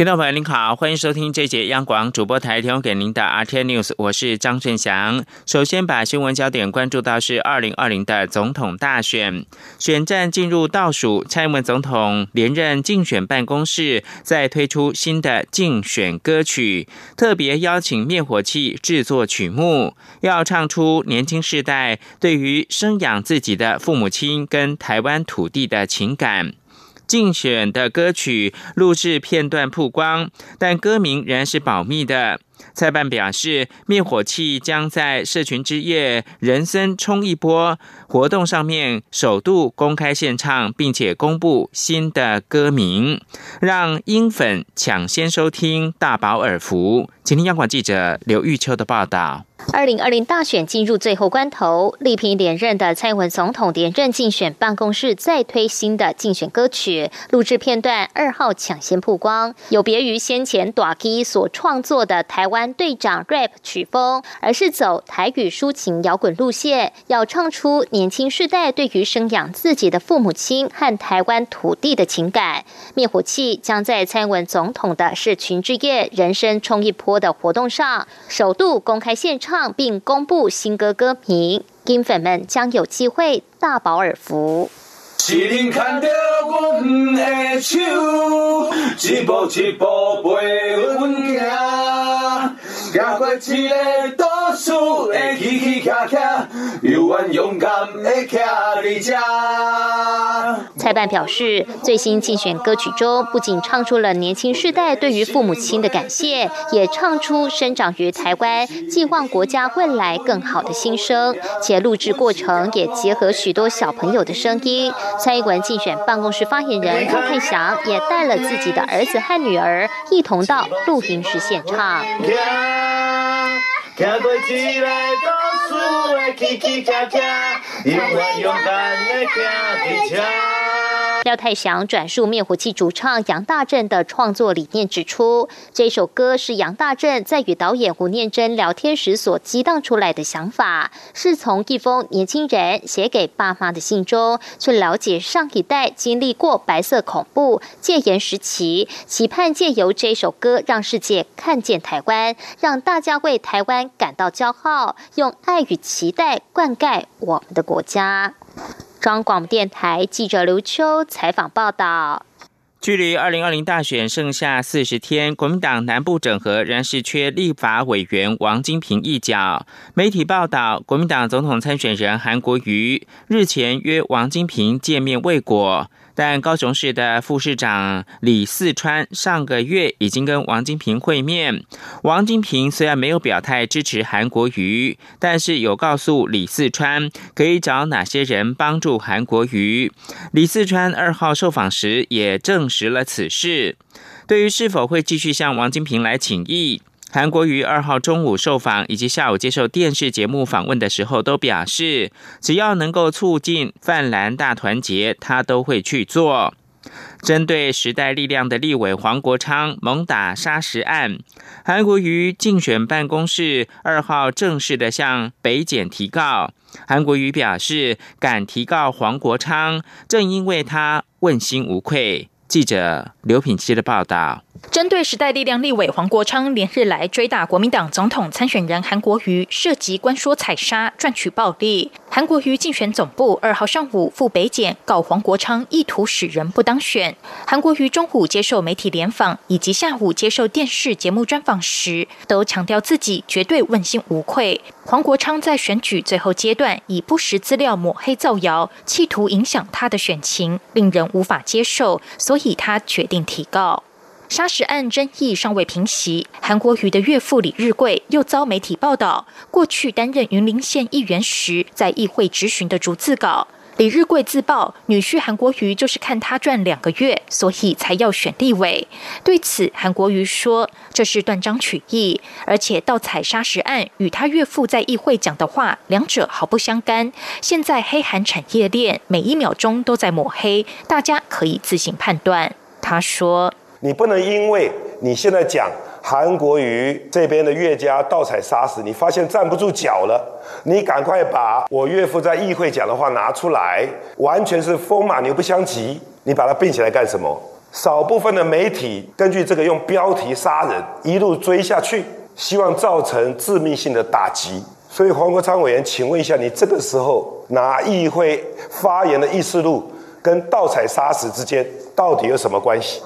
听众朋友您好，欢迎收听这节央广主播台提供给您的 RT News，我是张顺祥。首先把新闻焦点关注到是二零二零的总统大选，选战进入倒数，蔡英文总统连任竞选办公室在推出新的竞选歌曲，特别邀请灭火器制作曲目，要唱出年轻世代对于生养自己的父母亲跟台湾土地的情感。竞选的歌曲录制片段曝光，但歌名仍然是保密的。蔡办表示，灭火器将在社群之夜人生冲一波活动上面首度公开献唱，并且公布新的歌名，让英粉抢先收听，大饱耳福。请听央广记者刘玉秋的报道。二零二零大选进入最后关头，力拼连任的蔡文总统连任竞选办公室再推新的竞选歌曲录制片段，二号抢先曝光。有别于先前短 K 所创作的台湾队长 rap 曲风，而是走台语抒情摇滚路线，要唱出年轻世代对于生养自己的父母亲和台湾土地的情感。灭火器将在蔡英文总统的社群之夜人生冲一波的活动上，首度公开献唱。并公布新歌歌名，金粉们将有机会大饱耳福。行过一个都市的起起卡卡，有愿勇敢的徛在这。蔡办表示，最新竞选歌曲中，不仅唱出了年轻世代对于父母亲的感谢，也唱出生长于台湾、寄望国家未来更好的心声。且录制过程也结合许多小朋友的声音。蔡英文竞选办公室发言人郭泰祥也带了自己的儿子和女儿一同到录音室现场。廖太祥转述灭火器主唱杨大正的创作理念，指出这首歌是杨大正在与导演胡念真聊天时所激荡出来的想法，是从一封年轻人写给爸妈的信中，去了解上一代经历过白色恐怖戒严时期，期盼借由这首歌让世界看见台湾，让大家为台湾感到骄傲，用爱与期待灌溉我们的国家。中央广播电台记者刘秋采访报道：距离二零二零大选剩下四十天，国民党南部整合仍是缺立法委员王金平一角。媒体报道，国民党总统参选人韩国瑜日前约王金平见面未果。但高雄市的副市长李四川上个月已经跟王金平会面。王金平虽然没有表态支持韩国瑜，但是有告诉李四川可以找哪些人帮助韩国瑜。李四川二号受访时也证实了此事。对于是否会继续向王金平来请益？韩国瑜二号中午受访以及下午接受电视节目访问的时候，都表示只要能够促进泛蓝大团结，他都会去做。针对时代力量的立委黄国昌猛打砂石案，韩国瑜竞选办公室二号正式的向北检提告。韩国瑜表示，敢提告黄国昌，正因为他问心无愧。记者刘品希的报道。针对时代力量立委黄国昌连日来追打国民党总统参选人韩国瑜，涉及官说采砂赚取暴利，韩国瑜竞选总部二号上午赴北检告黄国昌意图使人不当选。韩国瑜中午接受媒体联访以及下午接受电视节目专访时，都强调自己绝对问心无愧。黄国昌在选举最后阶段以不实资料抹黑造谣，企图影响他的选情，令人无法接受，所以他决定提告。沙石案争议尚未平息，韩国瑜的岳父李日贵又遭媒体报道，过去担任云林县议员时，在议会质询的逐字稿。李日贵自曝，女婿韩国瑜就是看他赚两个月，所以才要选立委。对此，韩国瑜说这是断章取义，而且盗采砂石案与他岳父在议会讲的话，两者毫不相干。现在黑韩产业链每一秒钟都在抹黑，大家可以自行判断。他说。你不能因为你现在讲韩国瑜这边的岳家盗采砂石，你发现站不住脚了，你赶快把我岳父在议会讲的话拿出来，完全是风马牛不相及，你把它并起来干什么？少部分的媒体根据这个用标题杀人，一路追下去，希望造成致命性的打击。所以黄国昌委员，请问一下，你这个时候拿议会发言的议事录跟盗采砂石之间到底有什么关系？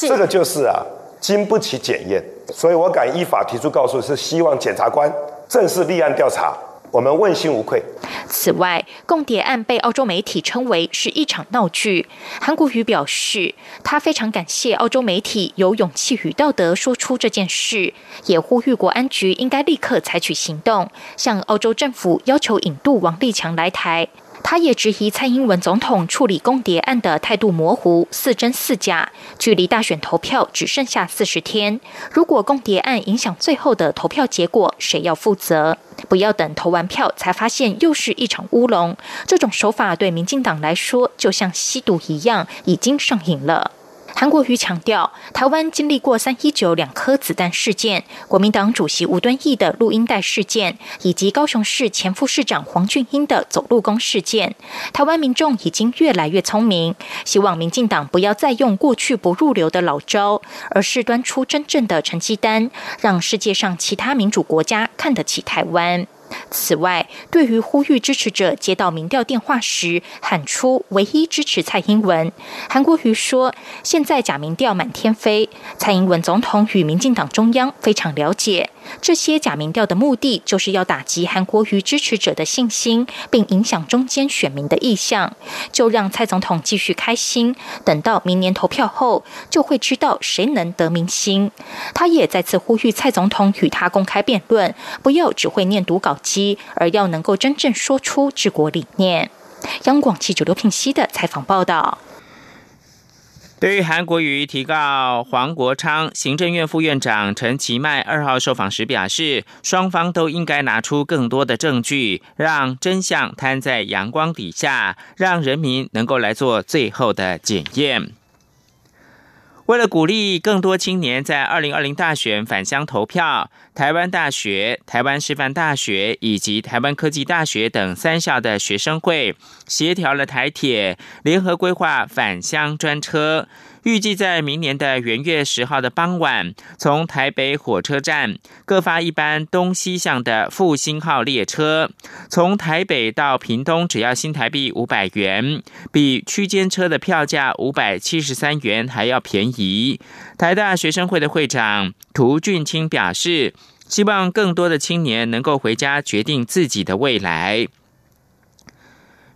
这个就是啊，经不起检验。所以我敢依法提出告诉，是希望检察官正式立案调查。我们问心无愧。此外，共谍案被澳洲媒体称为是一场闹剧。韩国瑜表示，他非常感谢澳洲媒体有勇气与道德说出这件事，也呼吁国安局应该立刻采取行动，向澳洲政府要求引渡王立强来台。他也质疑蔡英文总统处理公谍案的态度模糊、似真似假。距离大选投票只剩下四十天，如果公谍案影响最后的投票结果，谁要负责？不要等投完票才发现又是一场乌龙。这种手法对民进党来说，就像吸毒一样，已经上瘾了。韩国瑜强调，台湾经历过三一九两颗子弹事件、国民党主席吴敦义的录音带事件，以及高雄市前副市长黄俊英的走路工事件。台湾民众已经越来越聪明，希望民进党不要再用过去不入流的老招，而是端出真正的成绩单，让世界上其他民主国家看得起台湾。此外，对于呼吁支持者接到民调电话时喊出“唯一支持蔡英文”，韩国瑜说：“现在假民调满天飞，蔡英文总统与民进党中央非常了解。”这些假民调的目的，就是要打击韩国瑜支持者的信心，并影响中间选民的意向。就让蔡总统继续开心，等到明年投票后，就会知道谁能得民心。他也再次呼吁蔡总统与他公开辩论，不要只会念读稿机，而要能够真正说出治国理念。央广记者刘品熙的采访报道。对于韩国瑜提告黄国昌，行政院副院长陈其迈二号受访时表示，双方都应该拿出更多的证据，让真相摊在阳光底下，让人民能够来做最后的检验。为了鼓励更多青年在二零二零大选返乡投票，台湾大学、台湾师范大学以及台湾科技大学等三校的学生会协调了台铁，联合规划返乡专车。预计在明年的元月十号的傍晚，从台北火车站各发一班东西向的复兴号列车，从台北到屏东只要新台币五百元，比区间车的票价五百七十三元还要便宜。台大学生会的会长涂俊清表示，希望更多的青年能够回家决定自己的未来。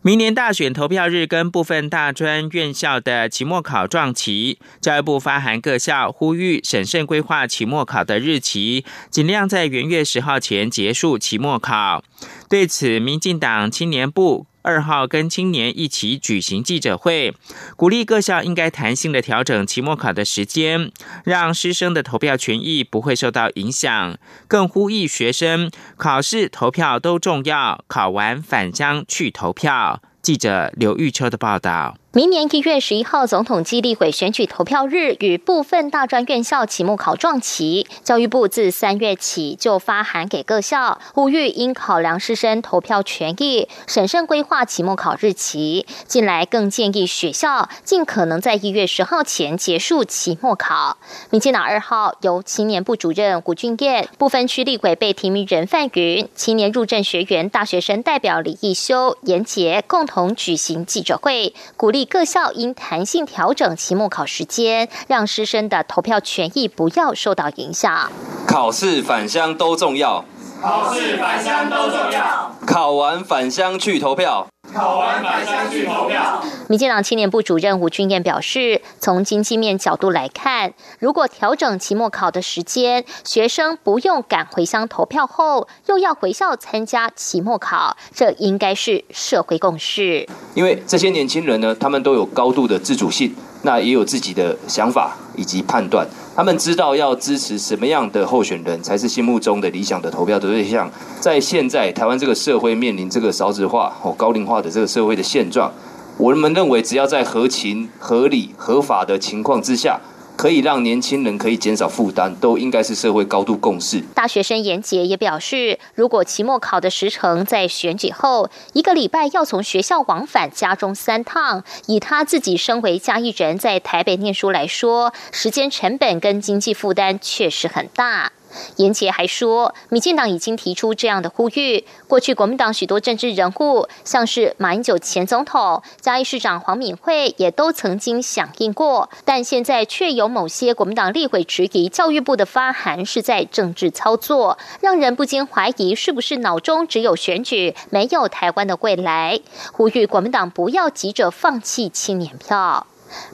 明年大选投票日跟部分大专院校的期末考撞期，教育部发函各校，呼吁审慎规划期末考的日期，尽量在元月十号前结束期末考。对此，民进党青年部。二号跟青年一起举行记者会，鼓励各校应该弹性的调整期末考的时间，让师生的投票权益不会受到影响。更呼吁学生考试投票都重要，考完返乡去投票。记者刘玉秋的报道。明年一月十一号，总统基立会选举投票日与部分大专院校期末考撞期，教育部自三月起就发函给各校，呼吁应考量师生投票权益，审慎规划期末考日期。近来更建议学校尽可能在一月十号前结束期末考。民进党二号由青年部主任胡俊彦、部分区立委被提名人范云、青年入政学员大学生代表李义修、严杰共同举行记者会，鼓励。各校应弹性调整期末考时间，让师生的投票权益不要受到影响。考试返乡都重要，考试返乡都重要，考完返乡去投票。考完返乡去投票。民进党青年部主任吴俊彦表示，从经济面角度来看，如果调整期末考的时间，学生不用赶回乡投票后，又要回校参加期末考，这应该是社会共识。因为这些年轻人呢，他们都有高度的自主性，那也有自己的想法以及判断。他们知道要支持什么样的候选人才是心目中的理想的投票的对象。在现在台湾这个社会面临这个少子化、哦高龄化的这个社会的现状，我们认为只要在合情、合理、合法的情况之下，可以让年轻人可以减少负担，都应该是社会高度共识。大学生严杰也表示，如果期末考的时程在选举后一个礼拜要从学校往返家中三趟，以他自己身为嘉义人在台北念书来说，时间成本跟经济负担确实很大。严杰还说，民进党已经提出这样的呼吁。过去国民党许多政治人物，像是马英九前总统、嘉义市长黄敏惠，也都曾经响应过。但现在却有某些国民党立委质疑教育部的发函是在政治操作，让人不禁怀疑是不是脑中只有选举，没有台湾的未来。呼吁国民党不要急着放弃青年票。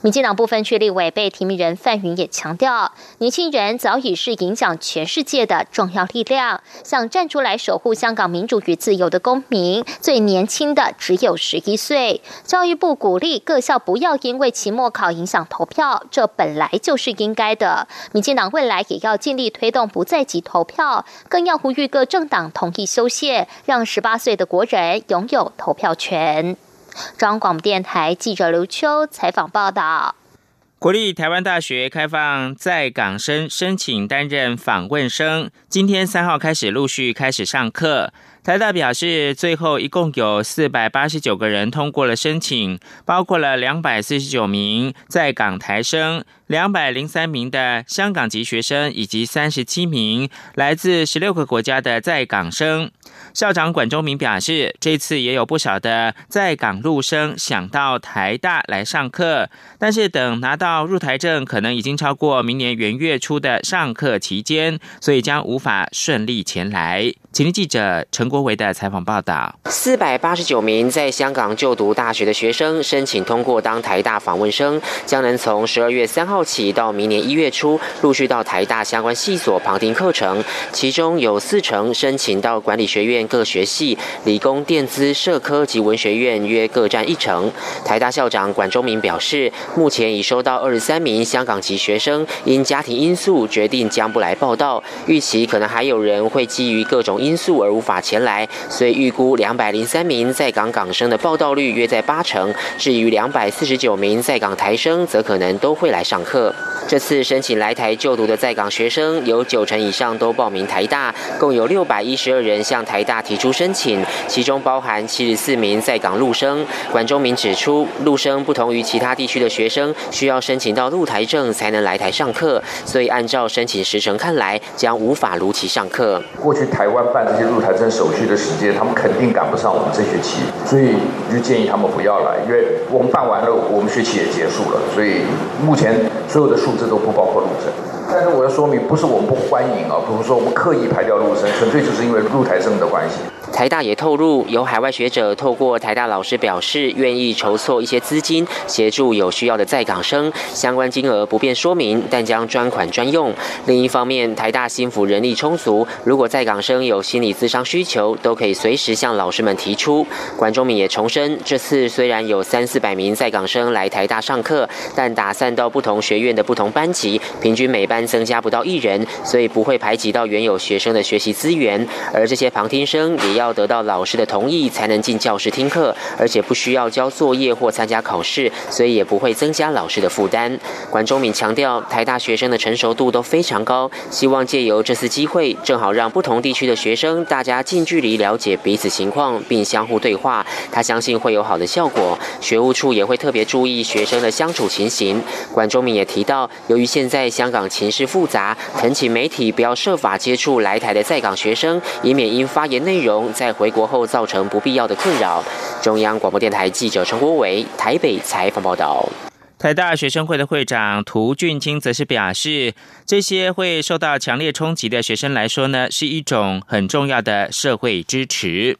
民进党部分区立委被提名人范云也强调，年轻人早已是影响全世界的重要力量。想站出来守护香港民主与自由的公民，最年轻的只有十一岁。教育部鼓励各校不要因为期末考影响投票，这本来就是应该的。民进党未来也要尽力推动不在籍投票，更要呼吁各政党同意修宪，让十八岁的国人拥有投票权。中央广播电台记者刘秋采访报道：国立台湾大学开放在港生申请担任访问生，今天三号开始陆续开始上课。台大表示，最后一共有四百八十九个人通过了申请，包括了两百四十九名在港台生、两百零三名的香港籍学生，以及三十七名来自十六个国家的在港生。校长管中明表示，这次也有不少的在港陆生想到台大来上课，但是等拿到入台证，可能已经超过明年元月初的上课期间，所以将无法顺利前来。请听记者陈国维的采访报道：四百八十九名在香港就读大学的学生申请通过当台大访问生，将能从十二月三号起到明年一月初陆续到台大相关系所旁听课程，其中有四成申请到管理学院各学系、理工、电资、社科及文学院约各占一成。台大校长管中明表示，目前已收到二十三名香港籍学生因家庭因素决定将不来报道，预期可能还有人会基于各种。因素而无法前来，所以预估两百零三名在港港生的报道率约在八成。至于两百四十九名在港台生，则可能都会来上课。这次申请来台就读的在港学生，有九成以上都报名台大，共有六百一十二人向台大提出申请，其中包含七十四名在港陆生。管中明指出，陆生不同于其他地区的学生，需要申请到陆台证才能来台上课，所以按照申请时程看来，将无法如期上课。过去台湾。办这些入台证手续的时间，他们肯定赶不上我们这学期，所以就建议他们不要来，因为我们办完了，我们学期也结束了，所以目前所有的数这都不包括卤水。但是我要说明，不是我们不欢迎啊，不是说我们刻意排掉入生，纯粹就是因为入台生的关系。台大也透露，有海外学者透过台大老师表示，愿意筹措一些资金，协助有需要的在港生。相关金额不便说明，但将专款专用。另一方面，台大心府人力充足，如果在港生有心理咨商需求，都可以随时向老师们提出。管中敏也重申，这次虽然有三四百名在港生来台大上课，但打散到不同学院的不同班级，平均每班增加不到一人，所以不会排挤到原有学生的学习资源。而这些旁听生也要。得到老师的同意才能进教室听课，而且不需要交作业或参加考试，所以也不会增加老师的负担。管中敏强调，台大学生的成熟度都非常高，希望借由这次机会，正好让不同地区的学生大家近距离了解彼此情况，并相互对话。他相信会有好的效果。学务处也会特别注意学生的相处情形。管中敏也提到，由于现在香港情势复杂，恳请媒体不要设法接触来台的在港学生，以免因发言内容。在回国后造成不必要的困扰。中央广播电台记者陈国伟台北采访报道。台大学生会的会长涂俊清则是表示，这些会受到强烈冲击的学生来说呢，是一种很重要的社会支持。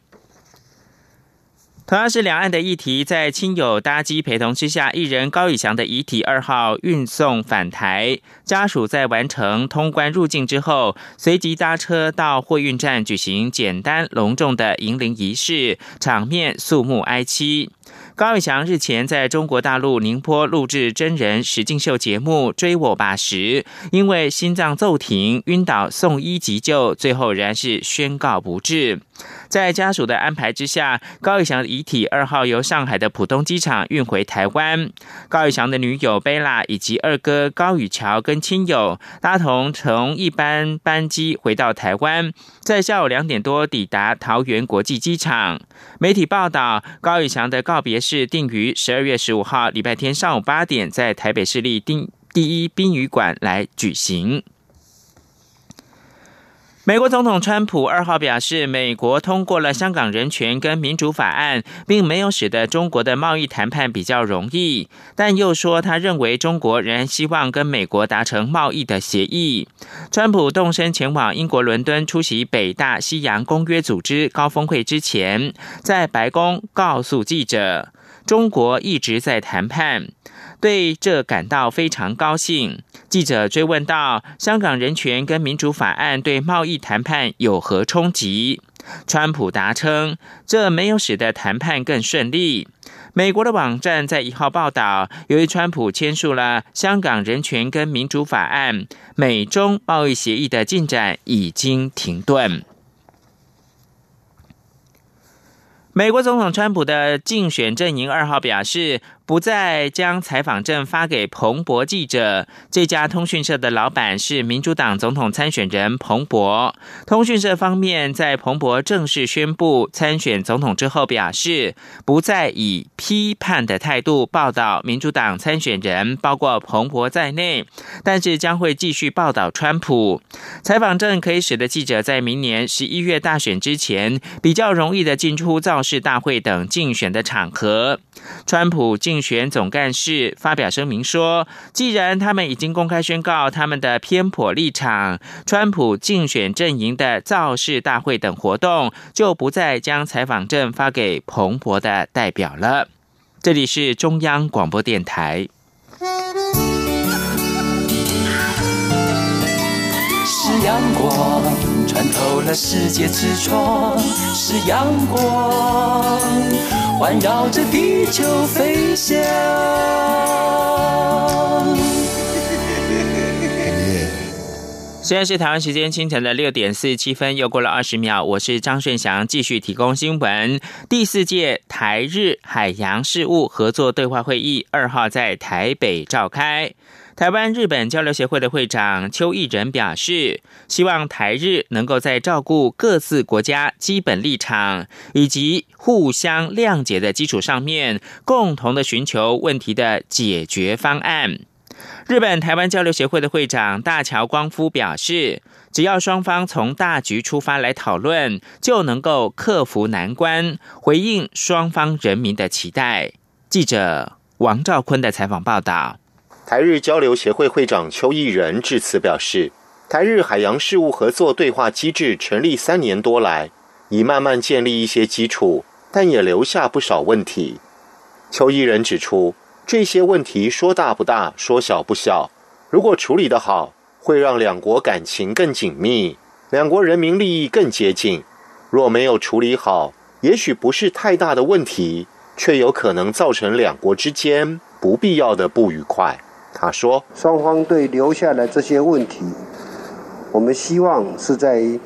同样是两岸的议题，在亲友搭机陪同之下，艺人高以翔的遗体二号运送返台，家属在完成通关入境之后，随即搭车到货运站举行简单隆重的迎灵仪式，场面肃穆哀戚。高以翔日前在中国大陆宁波录制真人实境秀节目《追我吧》时，因为心脏骤停晕倒送医急救，最后仍然是宣告不治。在家属的安排之下，高以翔的遗体二号由上海的浦东机场运回台湾。高以翔的女友贝拉以及二哥高宇桥跟亲友搭同乘一班班机回到台湾，在下午两点多抵达桃园国际机场。媒体报道，高以翔的告别是定于十二月十五号礼拜天上午八点，在台北市立第第一殡仪馆来举行。美国总统川普二号表示，美国通过了香港人权跟民主法案，并没有使得中国的贸易谈判比较容易。但又说，他认为中国仍然希望跟美国达成贸易的协议。川普动身前往英国伦敦出席北大西洋公约组织高峰会之前，在白宫告诉记者，中国一直在谈判。对这感到非常高兴。记者追问到：“香港人权跟民主法案对贸易谈判有何冲击？”川普答称：“这没有使得谈判更顺利。”美国的网站在一号报道，由于川普签署了香港人权跟民主法案，美中贸易协议的进展已经停顿。美国总统川普的竞选阵营二号表示。不再将采访证发给彭博记者。这家通讯社的老板是民主党总统参选人彭博。通讯社方面在彭博正式宣布参选总统之后，表示不再以批判的态度报道民主党参选人，包括彭博在内，但是将会继续报道川普。采访证可以使得记者在明年十一月大选之前比较容易的进出造势大会等竞选的场合。川普竞选总干事发表声明说：“既然他们已经公开宣告他们的偏颇立场，川普竞选阵营的造势大会等活动就不再将采访证发给彭博的代表了。”这里是中央广播电台。是阳光穿透了世界之窗，是阳光。环绕着地球飞翔。现在是台湾时间清晨的六点四十七分，又过了二十秒。我是张顺祥，继续提供新闻。第四届台日海洋事务合作对话会议二号在台北召开。台湾日本交流协会的会长邱义仁表示，希望台日能够在照顾各自国家基本立场以及互相谅解的基础上面，共同的寻求问题的解决方案。日本台湾交流协会的会长大桥光夫表示，只要双方从大局出发来讨论，就能够克服难关，回应双方人民的期待。记者王兆坤的采访报道。台日交流协会会长邱毅仁致辞表示，台日海洋事务合作对话机制成立三年多来，已慢慢建立一些基础，但也留下不少问题。邱毅仁指出，这些问题说大不大，说小不小，如果处理得好，会让两国感情更紧密，两国人民利益更接近；若没有处理好，也许不是太大的问题，却有可能造成两国之间不必要的不愉快。他说：“双方对留下来这些问题，我们希望是在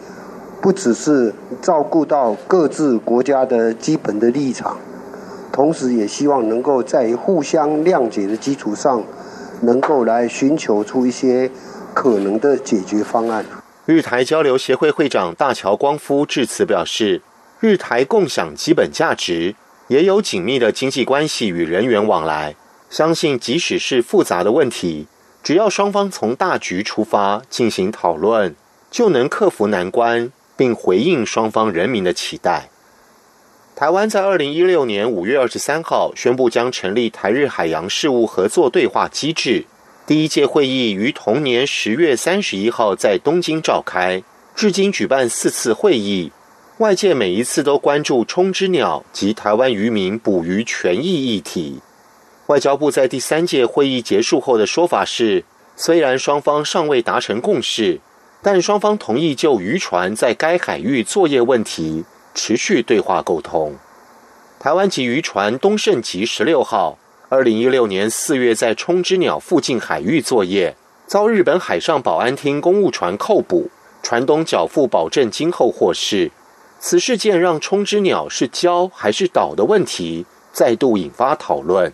不只是照顾到各自国家的基本的立场，同时也希望能够在互相谅解的基础上，能够来寻求出一些可能的解决方案。”日台交流协会会长大桥光夫致辞表示：“日台共享基本价值，也有紧密的经济关系与人员往来。”相信，即使是复杂的问题，只要双方从大局出发进行讨论，就能克服难关，并回应双方人民的期待。台湾在二零一六年五月二十三号宣布将成立台日海洋事务合作对话机制，第一届会议于同年十月三十一号在东京召开，至今举办四次会议，外界每一次都关注冲之鸟及台湾渔民捕鱼权益议题。外交部在第三届会议结束后的说法是：虽然双方尚未达成共识，但双方同意就渔船在该海域作业问题持续对话沟通。台湾籍渔船东盛级十六号，二零一六年四月在冲之鸟附近海域作业，遭日本海上保安厅公务船扣捕，船东缴付保证金后获释。此事件让冲之鸟是礁还是岛的问题再度引发讨论。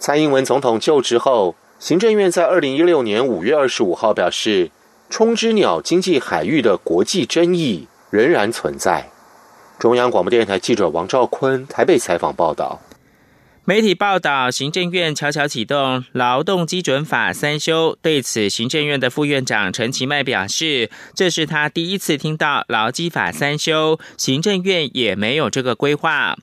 蔡英文总统就职后，行政院在二零一六年五月二十五号表示，冲之鸟经济海域的国际争议仍然存在。中央广播电台记者王兆坤台北采访报道。媒体报道，行政院悄悄启动劳动基准法三修。对此，行政院的副院长陈其迈表示，这是他第一次听到劳基法三修，行政院也没有这个规划。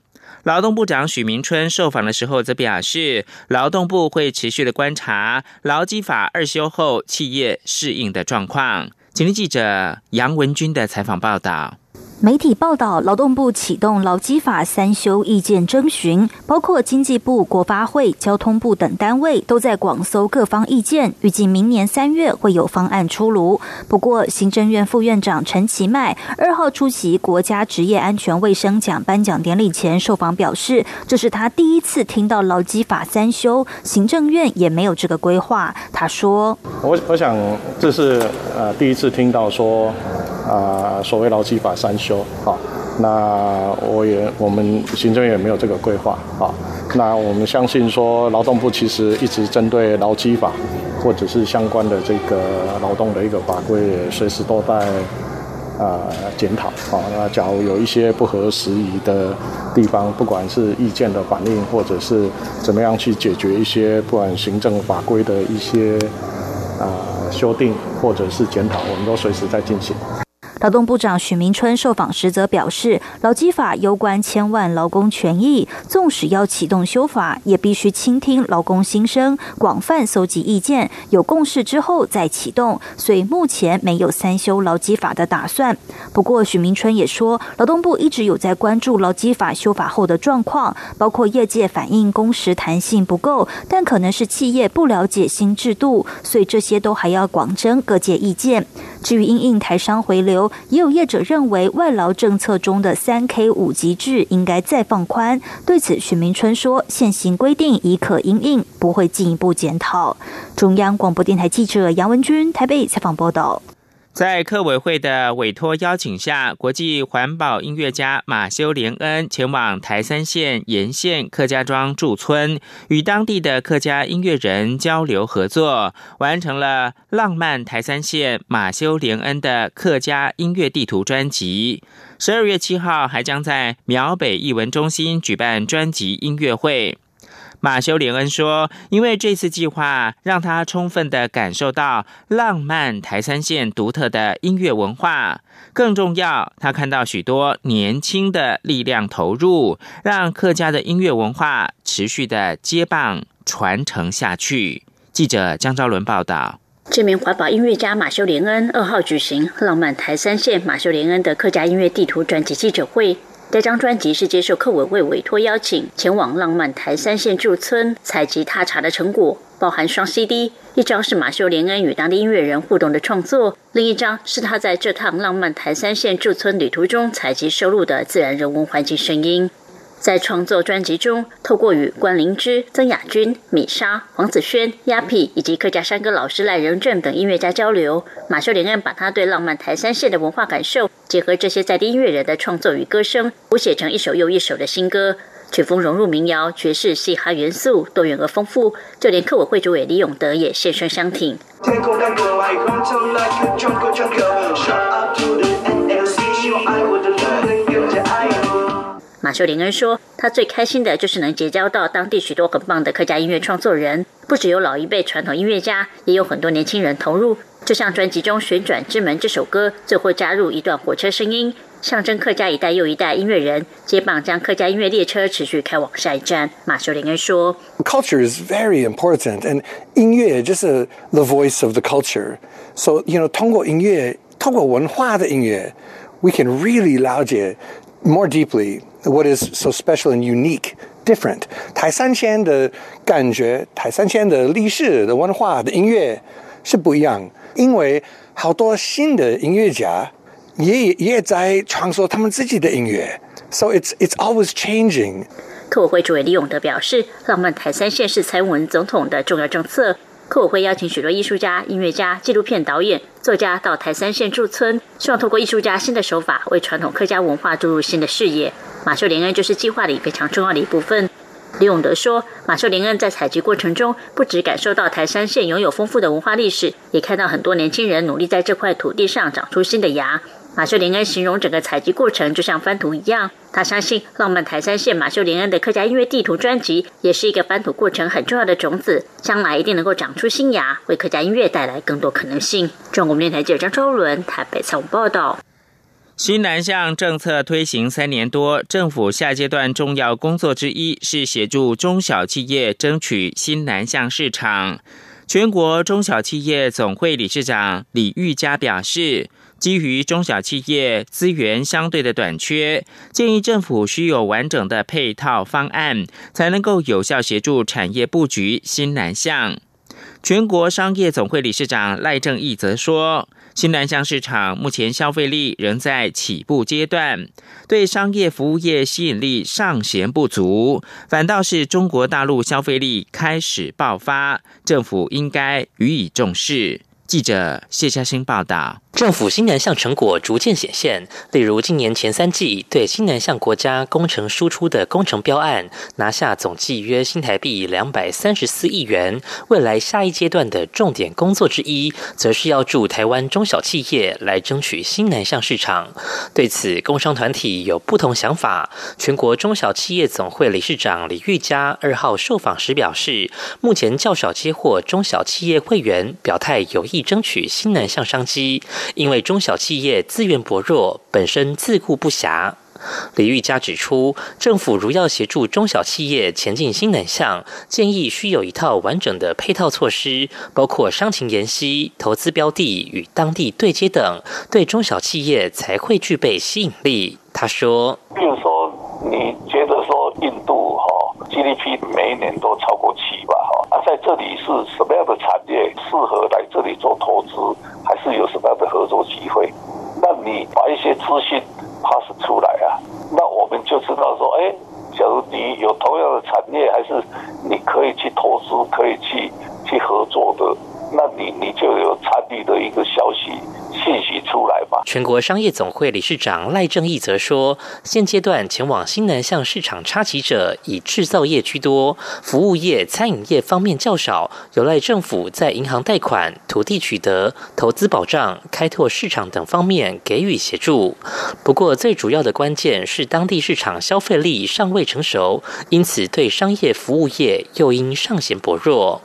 劳动部长许明春受访的时候则表示，劳动部会持续的观察劳基法二修后企业适应的状况。请听记者杨文军的采访报道。媒体报道，劳动部启动劳基法三修意见征询，包括经济部、国发会、交通部等单位都在广搜各方意见，预计明年三月会有方案出炉。不过，行政院副院长陈其迈二号出席国家职业安全卫生奖颁奖典礼前受访表示，这是他第一次听到劳基法三修，行政院也没有这个规划。他说：“我我想这是呃第一次听到说。”啊，所谓劳基法三修，好，那我也我们行政院也没有这个规划，好，那我们相信说劳动部其实一直针对劳基法或者是相关的这个劳动的一个法规，随时都在啊检讨，好，那假如有一些不合时宜的地方，不管是意见的反应，或者是怎么样去解决一些不管行政法规的一些啊修订或者是检讨，我们都随时在进行。劳动部长许明春受访时则表示，劳基法攸关千万劳工权益，纵使要启动修法，也必须倾听劳工心声，广泛搜集意见，有共识之后再启动。所以目前没有三修劳基法的打算。不过许明春也说，劳动部一直有在关注劳基法修法后的状况，包括业界反映工时弹性不够，但可能是企业不了解新制度，所以这些都还要广征各界意见。至于因应台商回流，也有业者认为外劳政策中的三 K 五级制应该再放宽。对此，许明春说，现行规定已可因应，不会进一步检讨。中央广播电台记者杨文君台北采访报道。在客委会的委托邀请下，国际环保音乐家马修·连恩前往台三线沿线客家庄驻村，与当地的客家音乐人交流合作，完成了《浪漫台三线马修·连恩的客家音乐地图》专辑。十二月七号，还将在苗北艺文中心举办专辑音乐会。马修·连恩说：“因为这次计划让他充分的感受到浪漫台三线独特的音乐文化，更重要，他看到许多年轻的力量投入，让客家的音乐文化持续的接棒传承下去。”记者江昭伦报道。这名环保音乐家马修·连恩二号举行《浪漫台三线马修·连恩的客家音乐地图》专辑记者会。这张专辑是接受客委会委托邀请，前往浪漫台三线驻村采集踏查的成果，包含双 CD，一张是马修·连恩与当地音乐人互动的创作，另一张是他在这趟浪漫台三线驻村旅途中采集收录的自然人文环境声音。在创作专辑中，透过与关灵芝、曾雅君、米莎、黄子轩、鸭皮以及客家山歌老师赖仁正等音乐家交流，马秀莲恩把他对浪漫台三线的文化感受，结合这些在地音乐人的创作与歌声，谱写成一首又一首的新歌。曲风融入民谣、爵士、嘻哈元素，多元而丰富。就连客委会主委李永德也现身相挺。马修·林恩说：“他最开心的就是能结交到当地许多很棒的客家音乐创作人，不只有老一辈传统音乐家，也有很多年轻人投入。就像专辑中《旋转之门》这首歌，最后加入一段火车声音，象征客家一代又一代音乐人接棒，将客家音乐列车持续开往下一站。”马修·林恩说：“Culture is very important, and 音乐就是 the voice of the culture. So you know，通过音乐，通过文化的音乐，we can really 了解 more deeply。” What is so special and unique, different? 台三千的感觉，台三千的历史的文化的音乐是不一样，因为好多新的音乐家也也在创作他们自己的音乐，So it's it's always changing. 客委会主委李永德表示，浪漫台三线是蔡英文总统的重要政策。客委会邀请许多艺术家、音乐家、纪录片导演、作家到台三县驻村，希望通过艺术家新的手法，为传统客家文化注入新的视野。马秀莲恩就是计划里非常重要的一部分。李永德说，马秀莲恩在采集过程中，不只感受到台山县拥有丰富的文化历史，也看到很多年轻人努力在这块土地上长出新的芽。马秀连恩形容整个采集过程就像翻图一样。他相信浪漫台三线马秀连恩的客家音乐地图专辑，也是一个翻土过程很重要的种子，将来一定能够长出新芽，为客家音乐带来更多可能性。中国电台记者张周伦台北采访报道。新南向政策推行三年多，政府下阶段重要工作之一是协助中小企业争取新南向市场。全国中小企业总会理事长李玉佳表示。基于中小企业资源相对的短缺，建议政府需有完整的配套方案，才能够有效协助产业布局新南向。全国商业总会理事长赖正义则说，新南向市场目前消费力仍在起步阶段，对商业服务业吸引力尚嫌不足，反倒是中国大陆消费力开始爆发，政府应该予以重视。记者谢嘉欣报道。政府新南向成果逐渐显现，例如今年前三季对新南向国家工程输出的工程标案拿下总计约新台币两百三十四亿元。未来下一阶段的重点工作之一，则是要助台湾中小企业来争取新南向市场。对此，工商团体有不同想法。全国中小企业总会理事长李玉佳二号受访时表示，目前较少接获中小企业会员表态有意争取新南向商机。因为中小企业资源薄弱，本身自顾不暇。李玉佳指出，政府如要协助中小企业前进新南向，建议需有一套完整的配套措施，包括商情研析、投资标的与当地对接等，对中小企业才会具备吸引力。他说：“比如说，你觉得说印度哈 GDP 每一年都超过？在这里是什么样的产业适合来这里做投资？”还是有什么样的合作机会？那你把一些资讯 pass 出来啊，那我们就知道说，哎，假如你有同样的产业，还是你可以去投资，可以去去合作的，那你你就有的一个消息。信息出来吧。全国商业总会理事长赖正义则说，现阶段前往新南向市场插旗者以制造业居多，服务业、餐饮业方面较少，有赖政府在银行贷款、土地取得、投资保障、开拓市场等方面给予协助。不过，最主要的关键是当地市场消费力尚未成熟，因此对商业服务业又因尚显薄弱。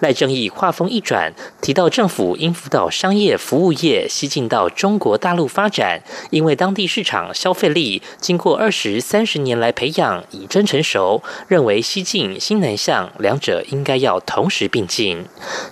赖正义话锋一转，提到政府应辅导商业服务业西进到中国大陆发展，因为当地市场消费力经过二十三十年来培养已真成熟，认为西进新南向两者应该要同时并进。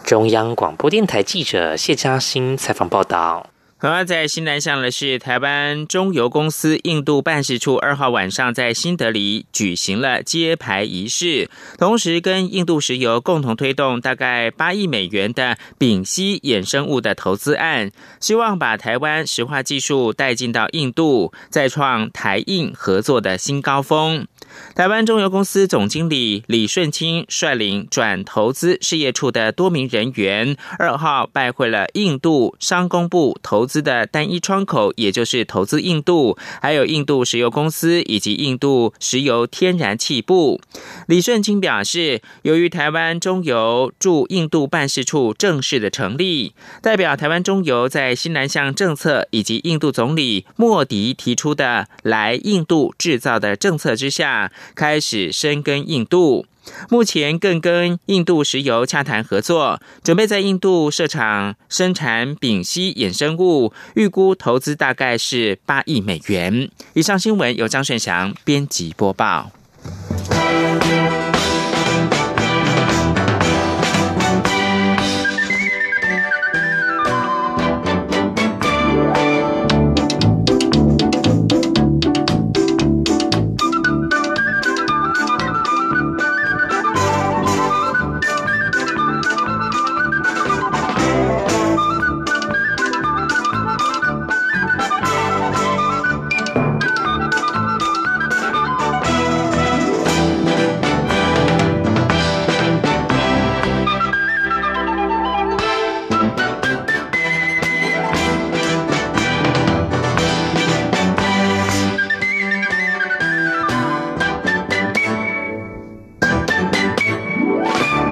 中央广播电台记者谢嘉欣采访报道。同样在新南向的是，台湾中油公司印度办事处二号晚上在新德里举行了揭牌仪式，同时跟印度石油共同推动大概八亿美元的丙烯衍生物的投资案，希望把台湾石化技术带进到印度，再创台印合作的新高峰。台湾中油公司总经理李顺清率领转投资事业处的多名人员，二号拜会了印度商工部投资的单一窗口，也就是投资印度，还有印度石油公司以及印度石油天然气部。李顺清表示，由于台湾中油驻印度办事处正式的成立，代表台湾中油在新南向政策以及印度总理莫迪提出的来印度制造的政策之下。开始深耕印度，目前更跟印度石油洽谈合作，准备在印度设厂生产丙烯衍生物，预估投资大概是八亿美元。以上新闻由张顺祥编辑播报。